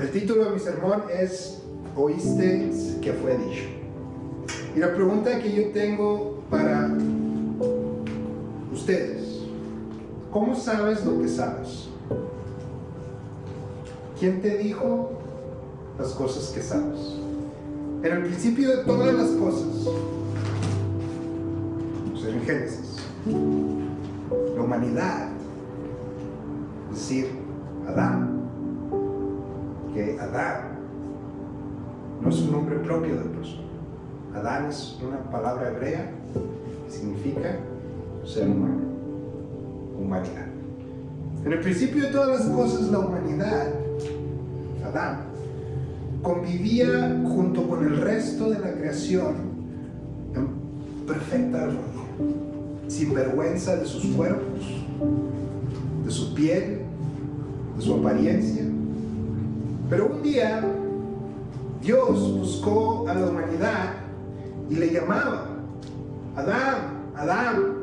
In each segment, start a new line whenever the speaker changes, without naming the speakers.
El título de mi sermón es ¿Oíste que fue dicho? Y la pregunta que yo tengo para ustedes, ¿cómo sabes lo que sabes? ¿Quién te dijo las cosas que sabes? En el principio de todas las cosas, pues en Génesis, la humanidad, es decir, Adán, Adán no es un nombre propio de persona. Adán es una palabra hebrea que significa ser humano, humanidad. En el principio de todas las cosas, la humanidad, Adán, convivía junto con el resto de la creación en perfecta armonía, sin vergüenza de sus cuerpos, de su piel, de su apariencia. Pero un día Dios buscó a la humanidad y le llamaba, Adán, Adán,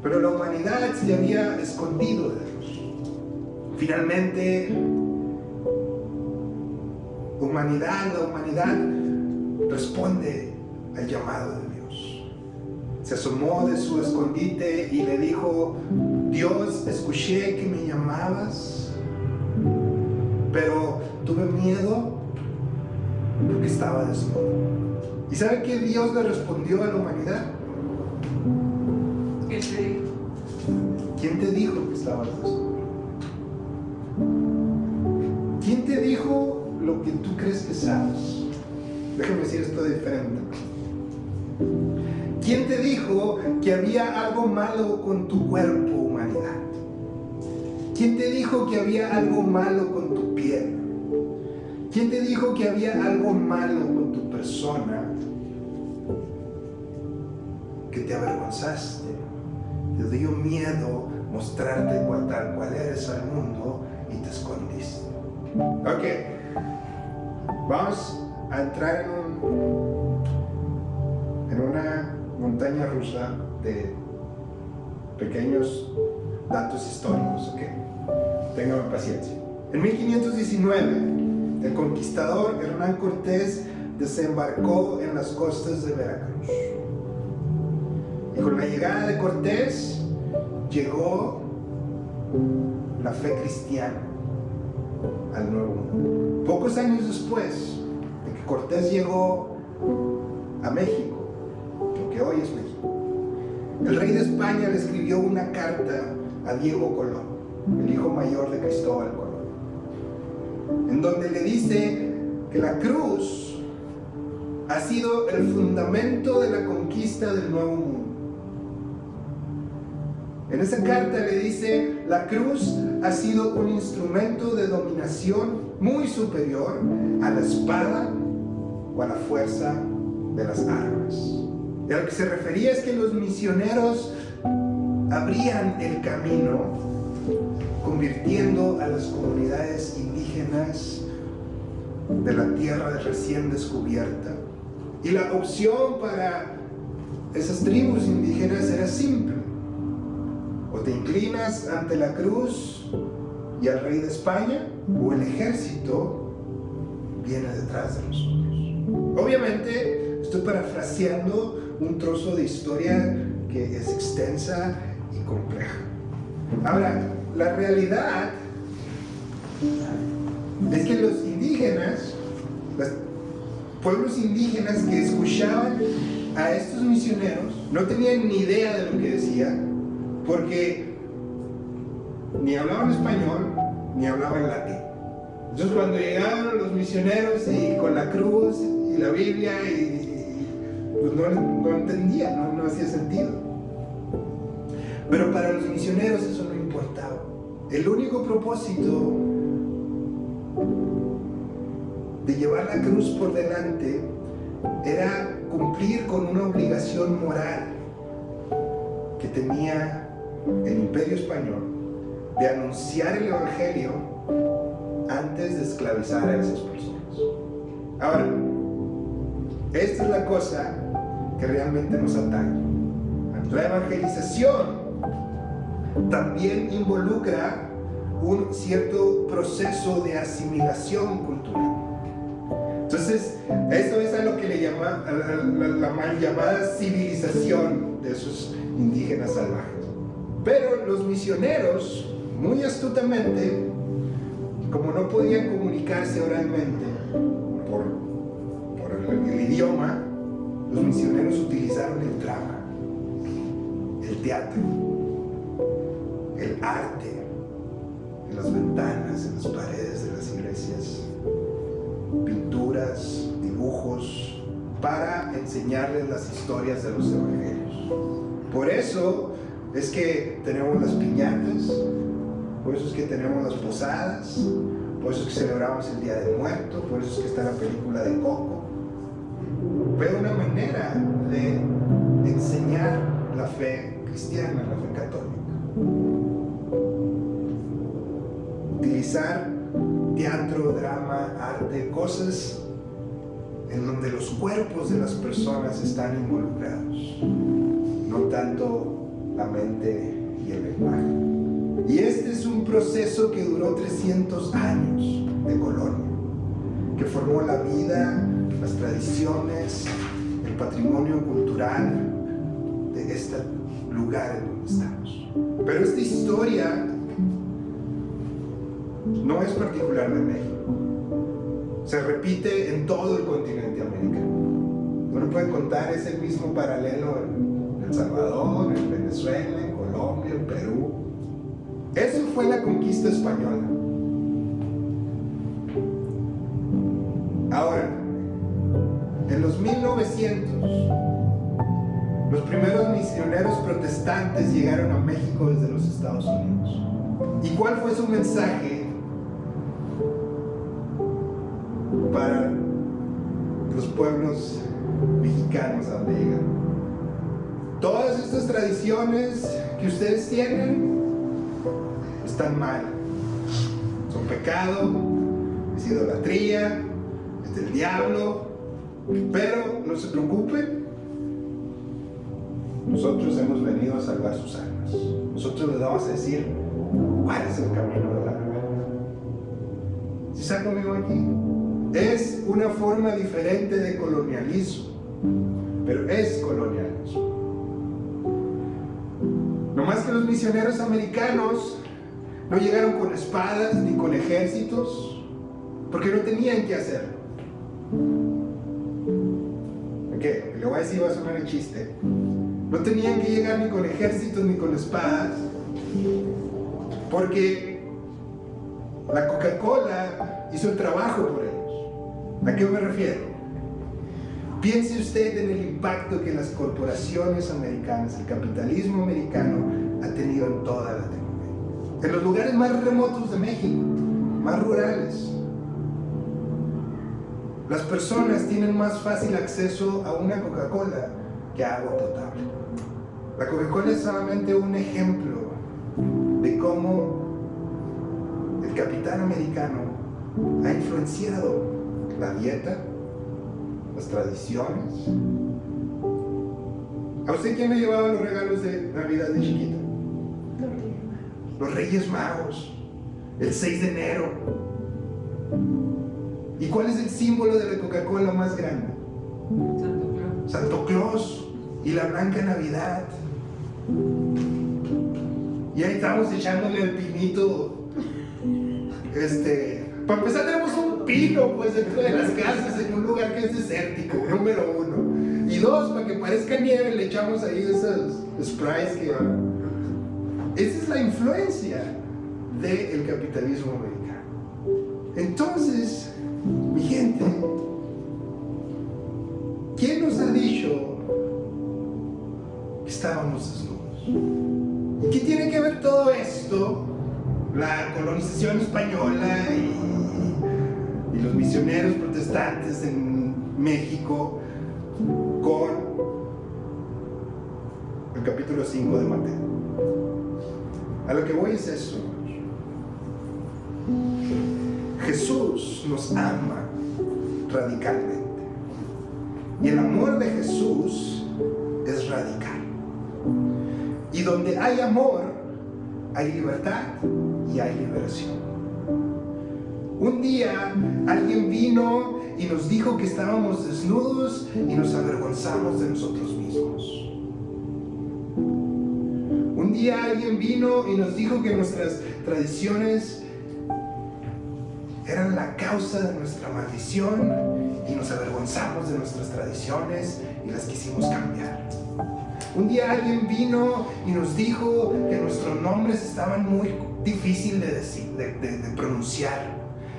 pero la humanidad se había escondido de Dios. Finalmente, humanidad, la humanidad responde al llamado de Dios. Se asomó de su escondite y le dijo, Dios, escuché que me llamabas, pero tuve miedo porque estaba desnudo. ¿Y sabe qué Dios le respondió a la humanidad? ¿Quién te dijo que estabas desnudo? ¿Quién te dijo lo que tú crees que sabes? Déjame decir esto diferente. ¿Quién te dijo que había algo malo con tu cuerpo? ¿Quién te dijo que había algo malo con tu piel? ¿Quién te dijo que había algo malo con tu persona? Que te avergonzaste, te dio miedo mostrarte cual tal cual eres al mundo y te escondiste. Ok, vamos a entrar en, un, en una montaña rusa de pequeños datos históricos, ok. Téngame paciencia. En 1519, el conquistador Hernán Cortés desembarcó en las costas de Veracruz. Y con la llegada de Cortés llegó la fe cristiana al Nuevo Mundo. Pocos años después de que Cortés llegó a México, lo que hoy es México, el rey de España le escribió una carta a Diego Colón, el hijo mayor de Cristóbal Colón en donde le dice que la cruz ha sido el fundamento de la conquista del nuevo mundo. En esa carta le dice, la cruz ha sido un instrumento de dominación muy superior a la espada o a la fuerza de las armas. Y a lo que se refería es que los misioneros abrían el camino convirtiendo a las comunidades indígenas de la tierra recién descubierta. Y la opción para esas tribus indígenas era simple. O te inclinas ante la cruz y al rey de España, o el ejército viene detrás de nosotros. Obviamente, estoy parafraseando un trozo de historia que es extensa y compleja. Ahora, la realidad es que los indígenas, los pueblos indígenas que escuchaban a estos misioneros, no tenían ni idea de lo que decían, porque ni hablaban español, ni hablaban latín. Entonces cuando llegaban los misioneros y con la cruz y la Biblia, y, pues no, entendían, no, no hacía sentido. Pero para los misioneros eso no importaba. El único propósito de llevar la cruz por delante era cumplir con una obligación moral que tenía el imperio español de anunciar el Evangelio antes de esclavizar a esas personas. Ahora, esta es la cosa que realmente nos ataca. La evangelización también involucra un cierto proceso de asimilación cultural. Entonces, eso es a lo que le llama la, mal llamada civilización de esos indígenas salvajes. Pero los misioneros, muy astutamente, como no podían comunicarse oralmente por, por el idioma, los misioneros utilizaron el drama, el teatro, el arte, en las ventanas, en las paredes de las iglesias, pinturas, dibujos, para enseñarles las historias de los evangelios. Por eso es que tenemos las piñatas, por eso es que tenemos las posadas, por eso es que celebramos el Día del Muerto, por eso es que está la película de Coco. Fue una manera de enseñar la fe cristiana, la fe católica. Utilizar teatro, drama, arte, cosas en donde los cuerpos de las personas están involucrados, no tanto la mente y el lenguaje. Y este es un proceso que duró 300 años de colonia, que formó la vida, las tradiciones, el patrimonio cultural de este lugar en donde estamos. Pero esta historia no es particular de México. Se repite en todo el continente americano. Uno puede contar ese mismo paralelo en El Salvador, en Venezuela, en Colombia, en Perú. Eso fue la conquista española. Ahora, 1900, los primeros misioneros protestantes llegaron a México desde los Estados Unidos. ¿Y cuál fue su mensaje para los pueblos mexicanos a donde? Todas estas tradiciones que ustedes tienen están mal. Son pecado, es idolatría, es del diablo. Pero no se preocupen, nosotros hemos venido a salvar sus almas. Nosotros les vamos a decir cuál es el camino de la verdad. ¿Si está conmigo aquí? Es una forma diferente de colonialismo, pero es colonialismo. No más que los misioneros americanos no llegaron con espadas ni con ejércitos, porque no tenían que hacerlo. ¿Qué? Le voy a decir, va a sonar el chiste. No tenían que llegar ni con ejércitos ni con espadas, porque la Coca-Cola hizo el trabajo por ellos. ¿A qué me refiero? Piense usted en el impacto que las corporaciones americanas, el capitalismo americano, ha tenido en toda Latinoamérica. En los lugares más remotos de México, más rurales, las personas tienen más fácil acceso a una Coca-Cola que a agua potable. La Coca-Cola es solamente un ejemplo de cómo el capital americano ha influenciado la dieta, las tradiciones. ¿A usted quién le llevaba los regalos de Navidad de chiquita? Los Reyes Magos, el 6 de enero. ¿Y cuál es el símbolo de la Coca-Cola más grande? Santo Claus. Santo Claus y la Blanca Navidad. Y ahí estamos echándole el pinito. Este. Para empezar tenemos un pino pues dentro de las casas en un lugar que es desértico, número uno. Y dos, para que parezca nieve le echamos ahí esos sprays que. Esa es la influencia del capitalismo americano. Entonces, Colonización española y, y los misioneros protestantes en México con el capítulo 5 de Mateo. A lo que voy es eso. Jesús nos ama radicalmente. Y el amor de Jesús es radical. Y donde hay amor, hay libertad. Y hay liberación. Un día alguien vino y nos dijo que estábamos desnudos y nos avergonzamos de nosotros mismos. Un día alguien vino y nos dijo que nuestras tradiciones eran la causa de nuestra maldición y nos avergonzamos de nuestras tradiciones y las quisimos cambiar. Un día alguien vino y nos dijo que nuestros nombres estaban muy difíciles de, decir, de, pronunciar.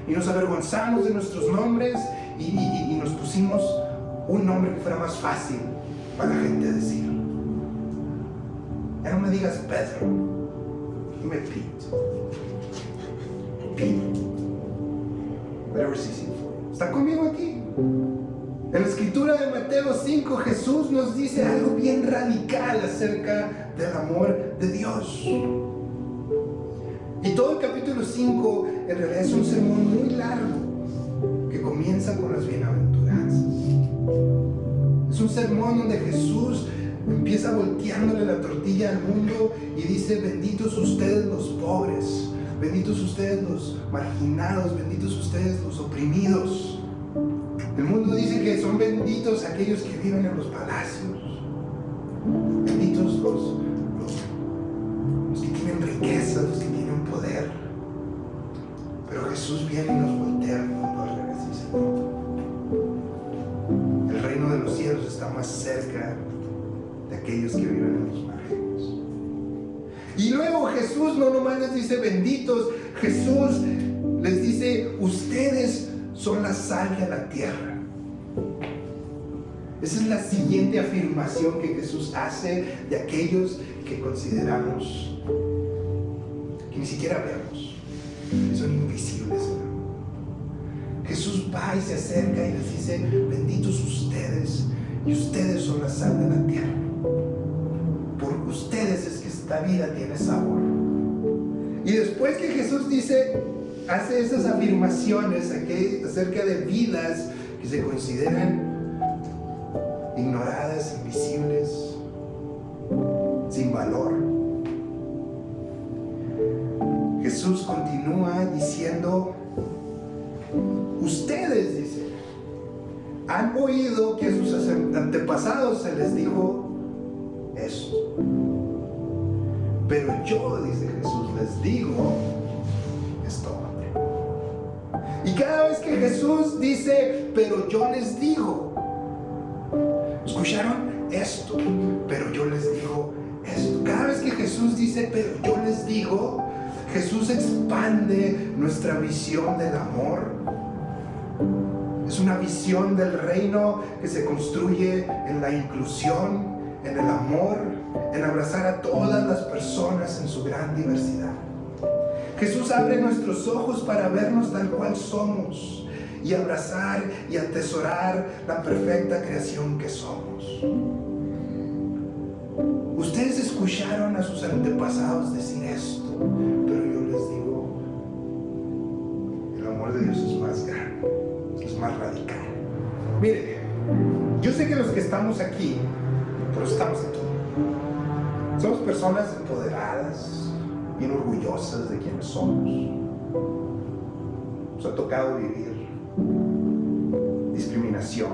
Y nos avergonzamos de nuestros nombres y, nos pusimos un nombre que fuera más fácil para la gente decir. Ya no me digas Pedro, dime Pete. Pete. Whatever easy ¿Está conmigo aquí? En la escritura de Mateo 5 Jesús nos dice algo bien radical acerca del amor de Dios. Y todo el capítulo 5 en realidad es un sermón muy largo que comienza con las bienaventuranzas. Es un sermón donde Jesús empieza volteándole la tortilla al mundo y dice, benditos ustedes los pobres, benditos ustedes los marginados, benditos ustedes los oprimidos. El mundo dice que son benditos aquellos que viven en los palacios. Benditos los, los, que tienen riqueza, los que tienen poder. Pero Jesús viene y nos voltea al mundo al revés El reino de los cielos está más cerca de aquellos que viven en los márgenes. Y luego Jesús no nomás les dice benditos, Jesús les dice, ustedes son la sal de la tierra. Esa es la siguiente afirmación que Jesús hace de aquellos que consideramos, que ni siquiera vemos, que son invisibles. Jesús va y se acerca y les dice, benditos ustedes, y ustedes son la sal de la tierra. Por ustedes es que esta vida tiene sabor. Y después que Jesús dice, hace esas afirmaciones acerca de vidas que se consideran ignoradas, invisibles, sin valor. Jesús continúa diciendo, ustedes, dice, han oído que a sus antepasados se les dijo eso. Pero yo, dice Jesús, les digo. Y cada vez que Jesús dice, pero yo les digo, escucharon esto, pero yo les digo esto. Cada vez que Jesús dice, pero yo les digo, Jesús expande nuestra visión del amor. Es una visión del reino que se construye en la inclusión, en el amor, en abrazar a todas las personas en su gran diversidad. Jesús abre nuestros ojos para vernos tal cual somos y abrazar y atesorar la perfecta creación que somos. Ustedes escucharon a sus antepasados decir esto, pero yo les digo, el amor de Dios es más grande, es más radical. Mire, yo sé que los que estamos aquí, pero estamos aquí, somos personas empoderadas, bien orgullosas de quienes somos. Nos ha tocado vivir discriminación.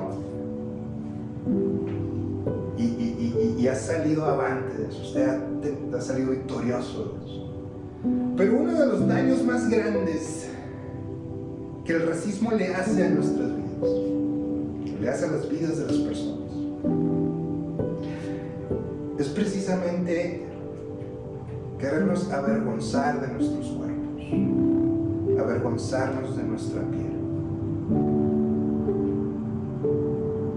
Y, ha salido avante de eso, usted ha, ha salido victorioso de eso. Pero uno de los daños más grandes que el racismo le hace a nuestras vidas, le hace a las vidas de las personas, es precisamente querernos avergonzar de nuestros cuerpos, avergonzarnos de nuestra piel.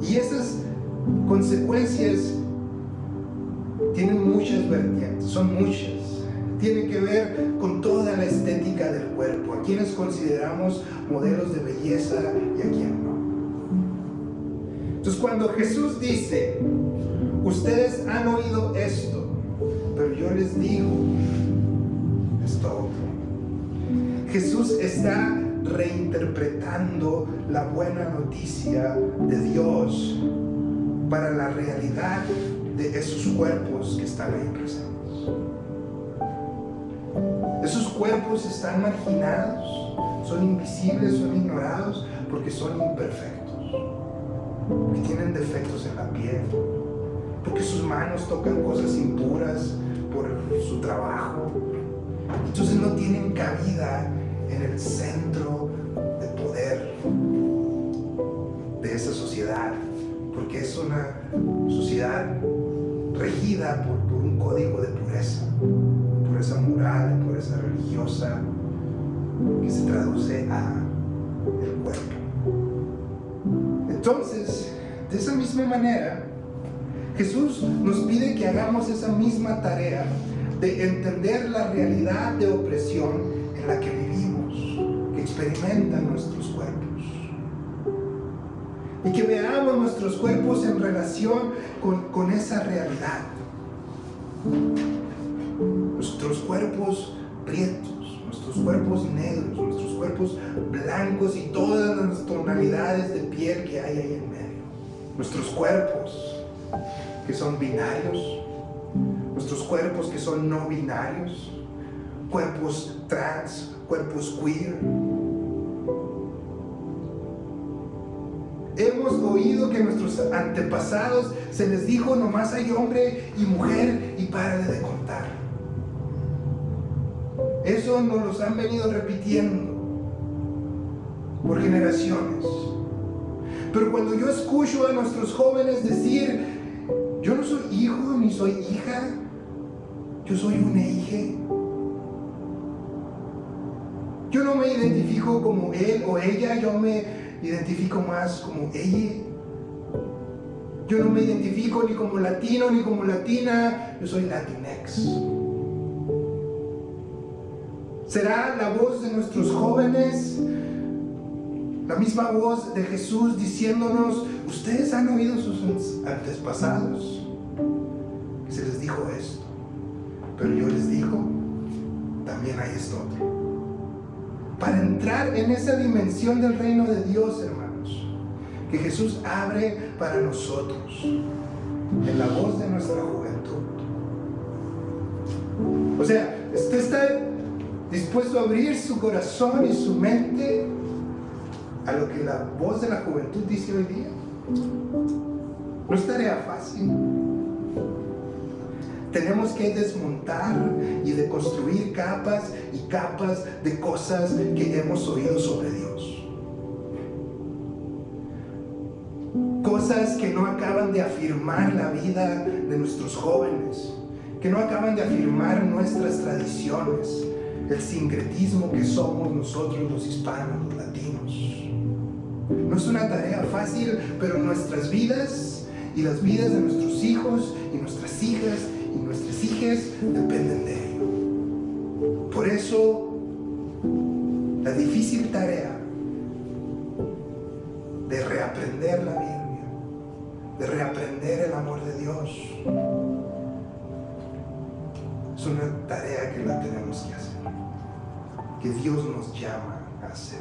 Y esas consecuencias tienen muchas vertientes, son muchas. Tienen que ver con toda la estética del cuerpo, a quienes consideramos modelos de belleza y a quien no. Entonces cuando Jesús dice, ustedes han oído esto, yo les digo esto otro. Jesús está reinterpretando la buena noticia de Dios para la realidad de esos cuerpos que están ahí presentes. Esos cuerpos están marginados, son invisibles, son ignorados porque son imperfectos, porque tienen defectos en la piel, porque sus manos tocan cosas impuras por su trabajo. Entonces no tienen cabida en el centro de poder de esa sociedad, porque es una sociedad regida por, un código de pureza, pureza moral, pureza religiosa, que se traduce a el cuerpo. Entonces, de esa misma manera, Jesús nos pide que hagamos esa misma tarea de entender la realidad de opresión en la que vivimos, que experimentan nuestros cuerpos. Y que veamos nuestros cuerpos en relación con, con esa realidad. Nuestros cuerpos prietos, nuestros cuerpos negros, nuestros cuerpos blancos y todas las tonalidades de piel que hay ahí en medio. Nuestros cuerpos que son binarios, nuestros cuerpos que son no binarios, cuerpos trans, cuerpos queer. Hemos oído que a nuestros antepasados se les dijo nomás hay hombre y mujer y párale de contar. Eso nos los han venido repitiendo por generaciones. Pero cuando yo escucho a nuestros jóvenes decir, yo no soy hijo ni soy hija, yo soy una hija. Yo no me identifico como él o ella, yo me identifico más como ella. Yo no me identifico ni como latino ni como latina, yo soy latinex. ¿Será la voz de nuestros jóvenes la misma voz de Jesús diciéndonos, ustedes han oído sus antepasados, dijo esto, pero yo les digo, también hay esto. Para entrar en esa dimensión del reino de Dios, hermanos, que Jesús abre para nosotros, en la voz de nuestra juventud. O sea, usted está dispuesto a abrir su corazón y su mente a lo que la voz de la juventud dice hoy día. No es tarea fácil. Tenemos que desmontar y deconstruir capas y capas de cosas que hemos oído sobre Dios. Cosas que no acaban de afirmar la vida de nuestros jóvenes, que no acaban de afirmar nuestras tradiciones, el sincretismo que somos nosotros los hispanos, los latinos. No es una tarea fácil, pero nuestras vidas y las vidas de nuestros hijos y nuestras hijas y nuestras hijas dependen de ello. Por eso, la difícil tarea de reaprender la Biblia, de reaprender el amor de Dios, es una tarea que la tenemos que hacer, que Dios nos llama a hacer.